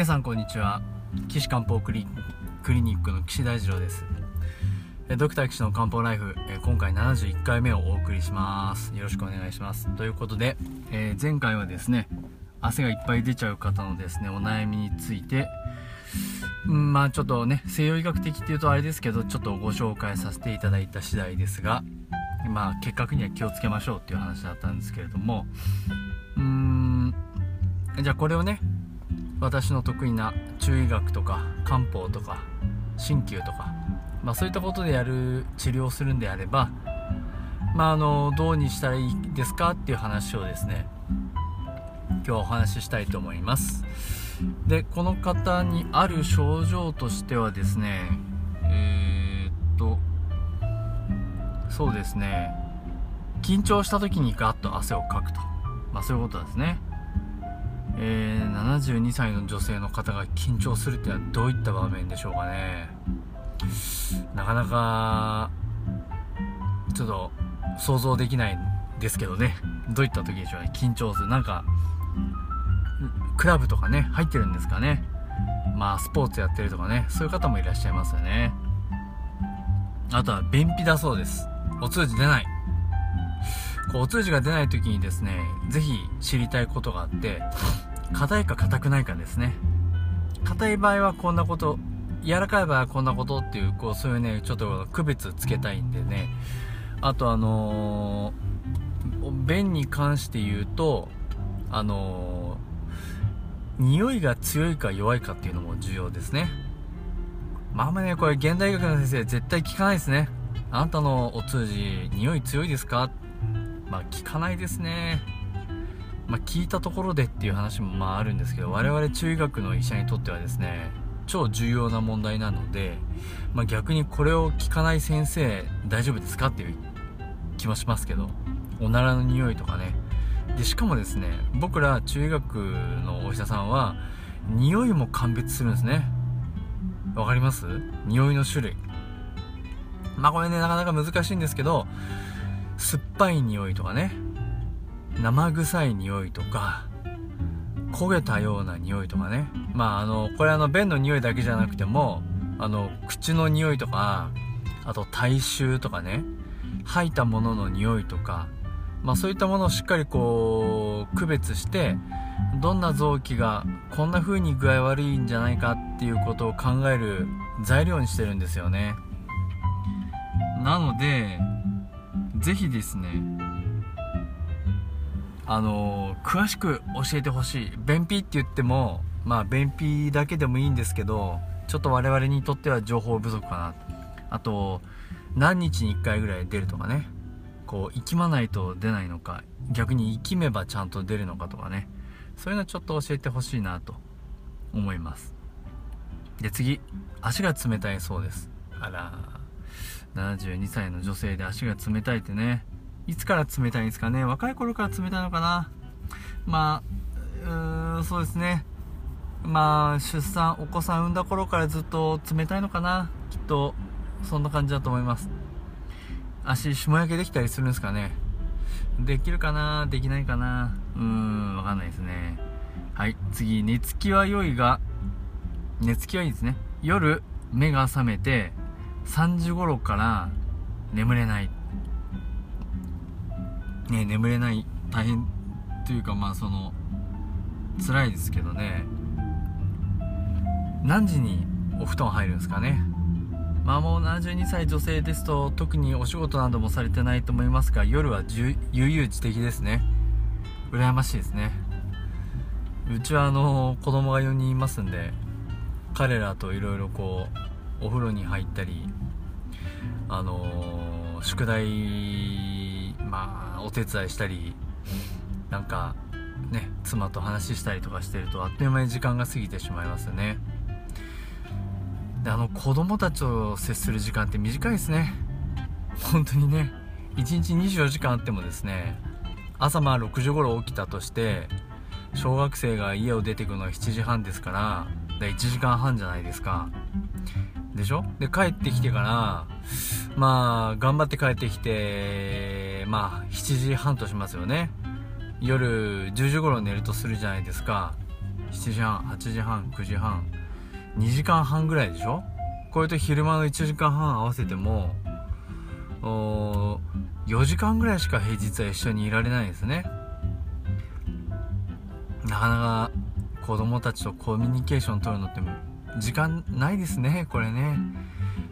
皆さんこんにちは。岸漢方クリニックの岸大二郎です。ドクター岸の漢方ライフ今回71回目をお送りします。よろしくお願いします。ということで、えー前回はですね汗がいっぱい出ちゃう方のですねお悩みについてうんまあちょっとね西洋医学的っていうとあれですけどちょっとご紹介させていただいた次第ですがまあ結核には気をつけましょうっていう話だったんですけれどもうーんじゃあこれをね私の得意な中医学とか漢方とか鍼灸とか、まあ、そういったことでやる治療をするんであれば、まあ、あのどうにしたらいいですかっていう話をですね今日はお話ししたいと思います。でこの方にある症状としてはですねえー、っとそうですね緊張した時にガッと汗をかくと。まあそういうことですね。えー、72歳の女性の方が緊張するっていうのはどういった場面でしょうかね。なかなかちょっと想像できないんですけどね。どういった時でしょうね。緊張する。なんかクラブとかね入ってるんですかね。まあスポーツやってるとかね。そういう方もいらっしゃいますよね。あとは便秘だそうです。お通じ出ない。こうお通じが出ない時にですねぜひ知りたいことがあって硬いか硬くないかですね。硬い場合はこんなこと柔らかい場合はこんなことっていうこうそういうねちょっと区別つけたいんでね。あとあのー、便に関して言うとあのー、匂いが強いか弱いかっていうのも重要ですね。まああんまねこれ現代医学の先生絶対聞かないですね。あなたのお通じ匂い強いですか？まあ聞かないですね。まあ、聞いたところでっていう話もまああるんですけど我々中医学の医者にとってはですね超重要な問題なので、まあ、逆にこれを聞かない先生大丈夫ですかっていう気もしますけどおならの匂いとかね。でしかもですね僕ら中医学のお医者さんは匂いも鑑別するんですね。わかります？匂いの種類。まあこれねなかなか難しいんですけど酸っぱい匂いとかね。生臭い匂いとか焦げたような匂いとかね。まああのこれあの便の匂いだけじゃなくてもあの口の匂いとかあと体臭とかね。吐いたものの匂いとかまあそういったものをしっかりこう区別してどんな臓器がこんな風に具合悪いんじゃないかっていうことを考える材料にしてるんですよね。なのでぜひですねあの詳しく教えてほしい。便秘って言ってもまあ便秘だけでもいいんですけどちょっと我々にとっては情報不足かなあと何日に1回ぐらい出るとかね。こう生きまないと出ないのか逆に生きめばちゃんと出るのかとかね。そういうのちょっと教えてほしいなと思います。で次。足が冷たいそうです。あら72歳の女性で足が冷たいってね。いつから冷たいんですかね。若い頃から冷たいのかな。まあ、うーん、そうですね。まあ、出産、お子さん産んだ頃からずっと冷たいのかな。きっと、そんな感じだと思います。足、霜焼けできたりするんですかね。できるかな？できないかな？うーん、わかんないですね。はい次。寝つきは良いが寝つきはいいですね。夜目が覚めて3時頃から眠れない。ね眠れない。大変というかまあその辛いですけどね。何時にお布団入るんですかね。まあもう72歳女性ですと特にお仕事などもされてないと思いますが夜は悠々自適ですね。羨ましいですね。うちはあの子供が4人いますんで彼らといろいろこうお風呂に入ったりあの宿題まあお手伝いしたりなんかね妻と話したりとかしてるとあっという間に時間が過ぎてしまいますよね。であの子供たちと接する時間って短いですね。本当にね1日24時間あってもですね朝まあ6時頃起きたとして小学生が家を出てくのは7時半ですから1時間半じゃないですか。でしょ？で帰ってきてからまあ頑張って帰ってきてまあ7時半としますよね。夜10時頃寝るとするじゃないですか。7時半8時半9時半。2時間半ぐらいでしょ？これと昼間の1時間半合わせても4時間ぐらいしか平日は一緒にいられないですね。なかなか子供たちとコミュニケーション取るのって時間ないですねこれね。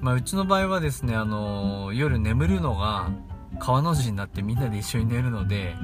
まあうちの場合はですねあの夜眠るのが川の字になってみんなで一緒に寝るので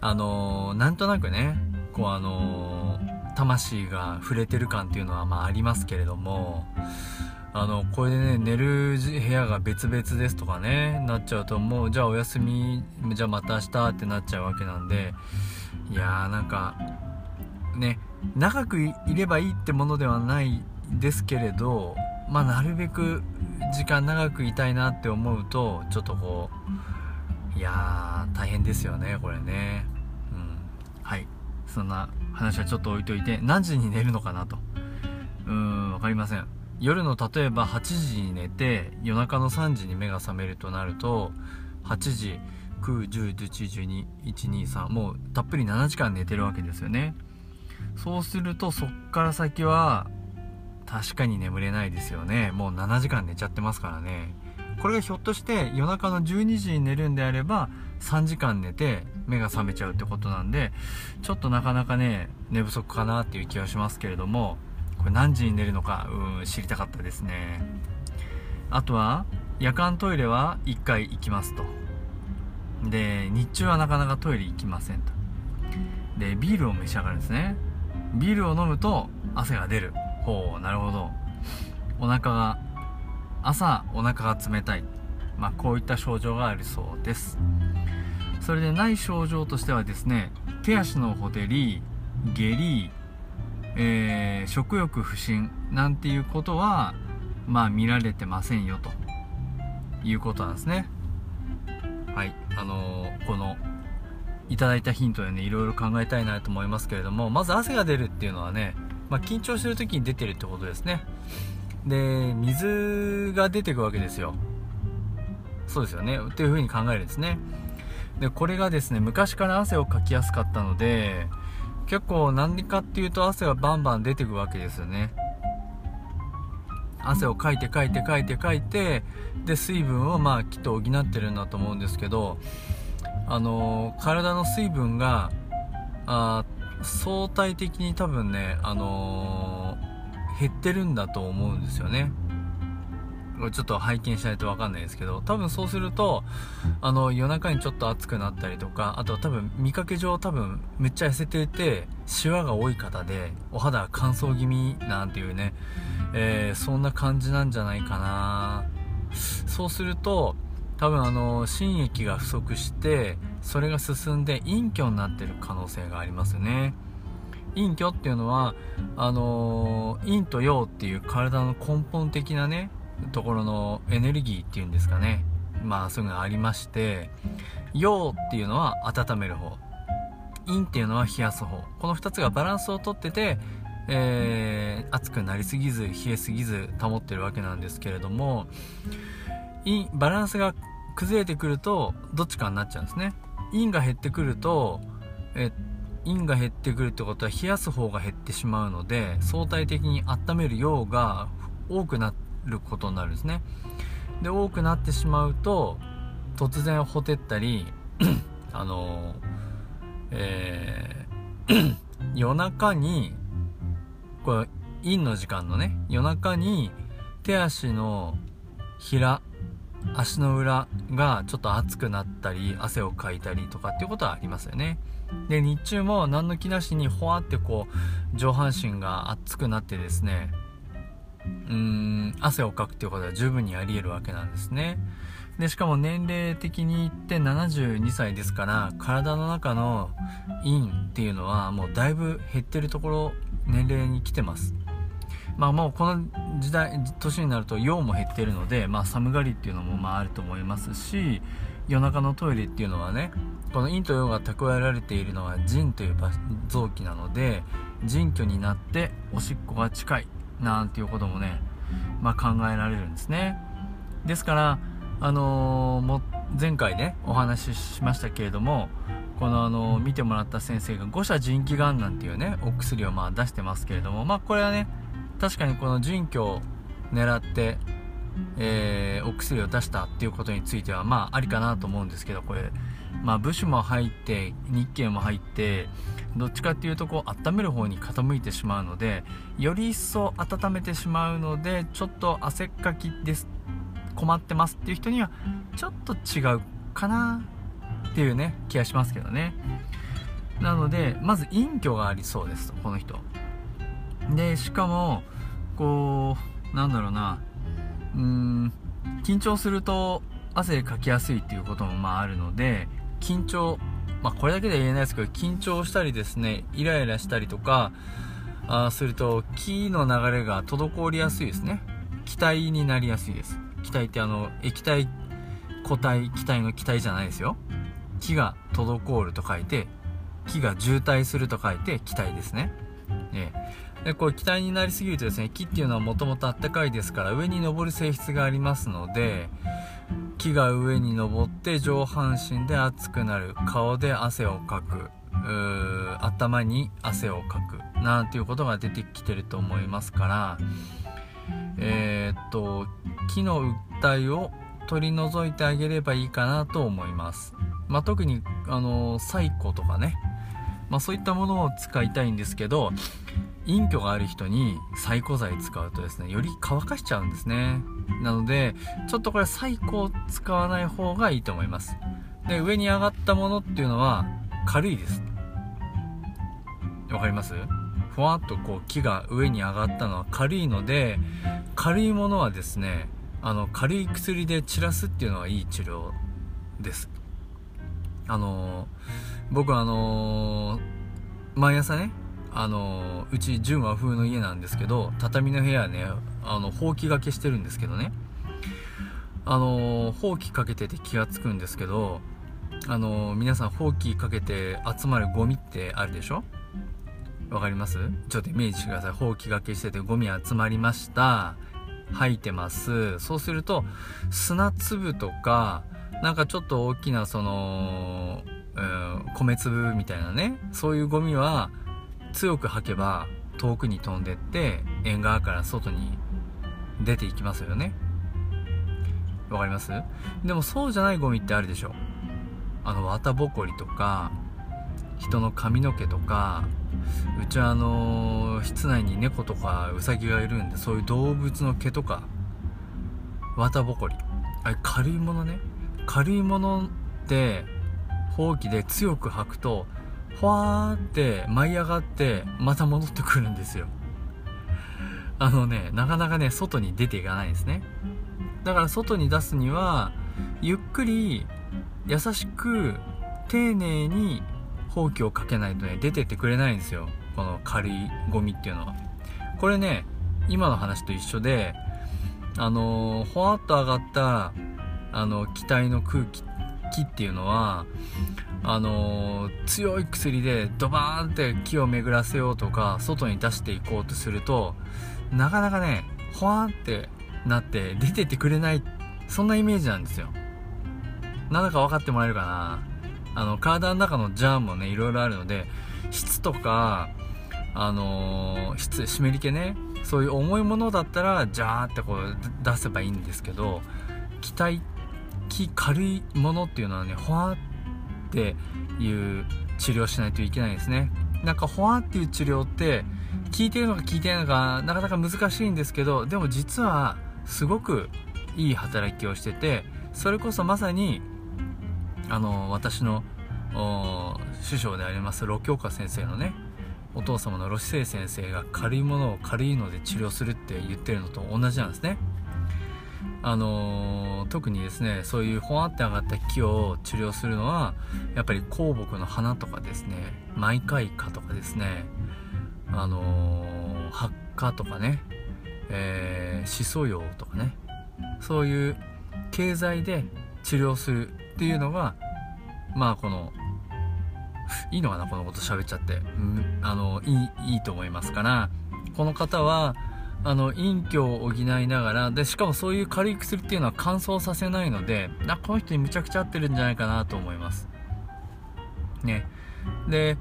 あのなんとなくねこうあの魂が触れてる感っていうのはまあありますけれどもあのこれでね寝る部屋が別々ですとかねなっちゃうともうじゃあお休みじゃあまた明日ってなっちゃうわけなんでいやーなんかね長くいればいいってものではないですけれどまあなるべく時間長くいたいなって思うとちょっとこういやー大変ですよねこれね。うん。はい。そんな話はちょっと置いといて何時に寝るのかなと。うーん分かりません。夜の例えば8時に寝て夜中の3時に目が覚めるとなると8時9 10 11 12 123もうたっぷり7時間寝てるわけですよね。そうするとそっから先は確かに眠れないですよね。もう7時間寝ちゃってますからね。これがひょっとして夜中の12時に寝るんであれば3時間寝て目が覚めちゃうってことなんでちょっとなかなかね寝不足かなっていう気はしますけれどもこれ何時に寝るのかうん知りたかったですね。あとは夜間トイレは1回行きますと。で日中はなかなかトイレ行きませんと。でビールを召し上がるんですね。ビールを飲むと汗が出る。ほうなるほど。お腹が朝お腹が冷たい。まあこういった症状があるそうです。それでない症状としてはですね手足のほてり下痢、えー、食欲不振なんていうことはまあ見られてませんよということなんですね。はいあのー、このいただいたヒントでねいろいろ考えたいなと思いますけれどもまず汗が出るっていうのはね、まあ、緊張してる時に出てるってことですね。で水が出てくわけですよ。そうですよね。っていう風に考えるんですね。でこれがですね昔から汗をかきやすかったので結構何かっていうと汗がバンバン出てくわけですよね。汗をかいてかいてかいてかいてで水分をまあきっと補ってるんだと思うんですけどあの体の水分があ相対的に多分ね、あのー、減ってるんだと思うんですよね。これちょっと拝見しないと分かんないですけど多分そうするとあの夜中にちょっと暑くなったりとかあと多分見かけ上多分めっちゃ痩せていてシワが多い方でお肌乾燥気味なんていうね、えー、そんな感じなんじゃないかな。そうすると多分あの心液が不足してそれが進んで陰虚になってる可能性がありますね。陰虚っていうのはあの陰と陽っていう体の根本的なねところのエネルギーっていうんですかね。まあそういうのがありまして陽っていうのは温める方。陰っていうのは冷やす方。この2つがバランスをとっててえー、熱くなりすぎず冷えすぎず保ってるわけなんですけれどもバランスが崩れてくるとどっちかになっちゃうんですね。陰が減ってくるとえ陰が減ってくるってことは冷やす方が減ってしまうので相対的に温める量が多くなることになるんですね。で多くなってしまうと突然ほてったり あのえー 夜中にこれ陰の時間のね夜中に手足のひら足の裏がちょっと熱くなったり汗をかいたりとかっていうことはありますよね。で日中も何の気なしにほわってこう上半身が熱くなってですねうーん汗をかくっていうことは十分にあり得るわけなんですね。でしかも年齢的に言って72歳ですから体の中の陰っていうのはもうだいぶ減ってるところ年齢に来てます。まあもうこの時代年になると陽も減ってるので、まあ、寒がりっていうのもまああると思いますし夜中のトイレっていうのはねこの陰と陽が蓄えられているのは腎という臓器なので腎虚になっておしっこが近いなんていうこともね、まあ、考えられるんですね。ですからあのー、も前回ねお話ししましたけれどもこのあの見てもらった先生が五者腎気丸なんていうねお薬をまあ出してますけれどもまあこれはね確かにこの腎虚を狙ってえー、お薬を出したっていうことについてはまあありかなと思うんですけどこれ。まあ部首も入って日経も入ってどっちかっていうとこう温める方に傾いてしまうのでより一層温めてしまうのでちょっと汗っかきです困ってますっていう人にはちょっと違うかなっていうね気がしますけどね。なのでまず隠居がありそうですこの人。でしかもこうなんだろうな。うん緊張すると汗かきやすいっていうこともまああるので緊張まあこれだけでは言えないですけど緊張したりですねイライラしたりとかあすると気の流れが滞りやすいですね。気体になりやすいです。気体ってあの液体固体気体の気体じゃないですよ。気が滞ると書いて気が渋滞すると書いて気体ですね、ええ。でこれ気体になりすぎるとですね木っていうのはもともとあったかいですから上に登る性質がありますので木が上に登って上半身で熱くなる顔で汗をかく頭に汗をかくなんていうことが出てきてると思いますからえー、っと木の訴えを取り除いてあげればいいかなと思います、まあ、特にあのサイコとかね、まあ、そういったものを使いたいんですけど隠居がある人に最古剤使うとですねより乾かしちゃうんですね。なのでちょっとこれ最古を使わない方がいいと思います。で上に上がったものっていうのは軽いです。わかります？ふわっとこう木が上に上がったのは軽いので軽いものはですねあの軽い薬で散らすっていうのはいい治療です。あの僕はあの毎朝ねあのうち純和風の家なんですけど畳の部屋ねあのほうきがけしてるんですけどね。あのほうきかけてて気が付くんですけどあの皆さんほうきかけて集まるゴミってあるでしょ？わかります？ちょっとイメージしてください。ほうきがけしててゴミ集まりました。吐いてます。そうすると砂粒とかなんかちょっと大きなその、うん、米粒みたいなねそういうゴミは強く吐けば遠くに飛んでって縁側から外に出ていきますよね。わかります？でもそうじゃないゴミってあるでしょ。あの綿ぼこりとか人の髪の毛とかうちはあの室内に猫とかウサギがいるんでそういう動物の毛とか綿ぼこり。あれ軽いものね。軽いものってほうきで強く吐くとふわーって舞い上がってまた戻ってくるんですよ。あのねなかなかね外に出ていかないんですね。だから外に出すにはゆっくり優しく丁寧にほうきをかけないとね出てってくれないんですよ。この軽いゴミっていうのは。これね今の話と一緒であのー、ほわっと上がったあの気体の空気って気っていうのはあの、強い薬でドバーンって木を巡らせようとか外に出していこうとするとなかなかねほわーってなって出てってくれないそんなイメージなんですよ。なんだか分かってもらえるかな。あの体の中のジャーンもねいろいろあるので質とかあのー、質湿り気ねそういう重いものだったらジャーってこう出せばいいんですけど気体気軽いものっていうのはねほわっていう治療しないといけないですね。なんかほわっていう治療って効いてるのか効いてないのかなかなか難しいんですけどでも実はすごくいい働きをしててそれこそまさにあの私の師匠でありますロ京香先生のねお父様のロシセイ先生が軽いものを軽いので治療するって言ってるのと同じなんですね。あのー、特にですねそういうほわって上がった木を治療するのはやっぱり香木の花とかですねマイカイカとかですねあのー、発火とかね、えー、シソ葉とかねそういう経済で治療するっていうのがまあこのいいのかなこのこと喋っちゃって、うん、あのいいいいと思いますからこの方はあの陰虚を補いながらでしかもそういう軽い薬っていうのは乾燥させないのであこの人にむちゃくちゃ合ってるんじゃないかなと思います。ね。で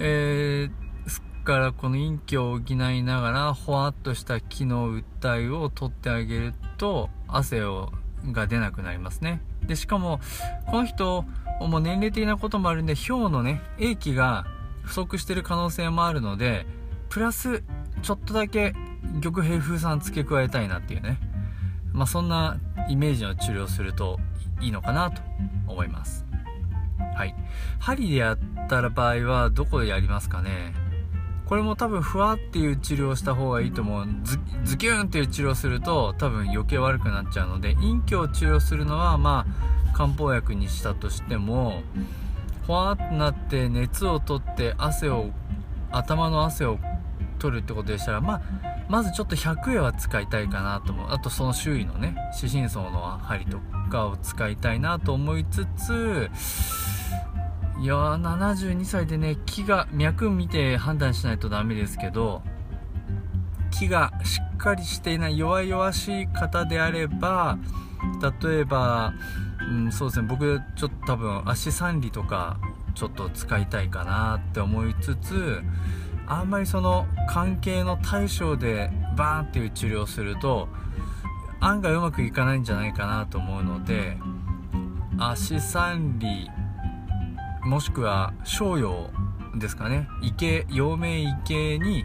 えー、すっからこの陰虚を補いながらほわっとした木の訴えを取ってあげると汗をが出なくなりますね。でしかもこの人もう年齢的なこともあるんで氷のね液気が不足してる可能性もあるのでプラスちょっとだけ玉平風酸付け加えたいなっていうね。まあそんなイメージの治療するといいのかなと思います。はい。針でやったら場合はどこでやりますかね。これも多分ふわっていう治療をした方がいいと思う。ズズキューンっていう治療すると多分余計悪くなっちゃうので陰虚を治療するのはまあ漢方薬にしたとしてもほわってなって熱を取って汗を頭の汗を取るってことでしたらまあまずちょっと100円は使いたいかなと思う。あとその周囲のね四神層の針とかを使いたいなと思いつついや72歳でね木が脈見て判断しないとダメですけど木がしっかりしていない弱々しい方であれば例えば、うん、そうですね僕ちょっと多分足三里とかちょっと使いたいかなって思いつつあんまりその関係の対象でバーンっていう治療をすると案外うまくいかないんじゃないかなと思うので足三里もしくは商用ですかね。池陽明池に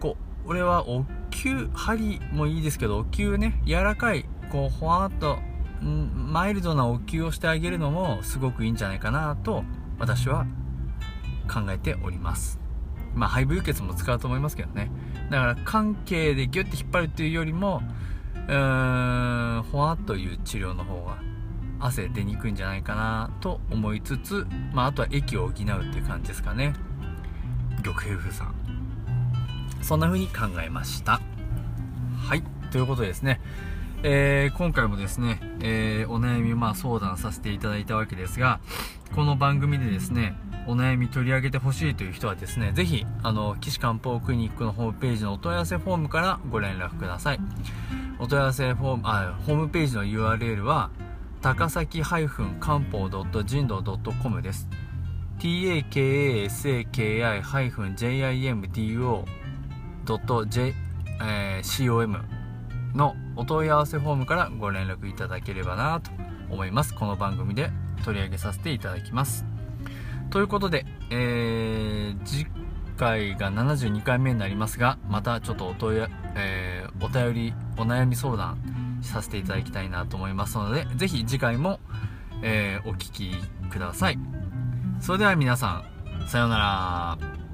こう俺はお灸針もいいですけどお灸ね柔らかいこうほわっとマイルドなお灸をしてあげるのもすごくいいんじゃないかなと私は考えております。まあ、肺部輸血も使うと思いますけどね。だから、関係でギュッて引っ張るっていうよりも、うーん、ほわっという治療の方が、汗出にくいんじゃないかなと思いつつ、まあ、あとは液を補うっていう感じですかね。玉平風さん。そんな風に考えました。はい。ということでですね、えー、今回もですね、えー、お悩みまあ相談させていただいたわけですが、この番組でですね、お悩み取り上げてほしいという人はですね、ぜひ、あの、岸漢方クリニックのホームページのお問い合わせフォームからご連絡ください。お問い合わせフォーム、あ、ホームページの URL は、高崎漢方人道 .com です。takasaki-jimdo.com のお問い合わせフォームからご連絡いただければなと思います。この番組で取り上げさせていただきます。ということで、えー、次回が72回目になりますが、またちょっとお問い、えー、お便り、お悩み相談させていただきたいなと思いますので、ぜひ次回も、えー、お聴きください。それでは皆さん、さようなら。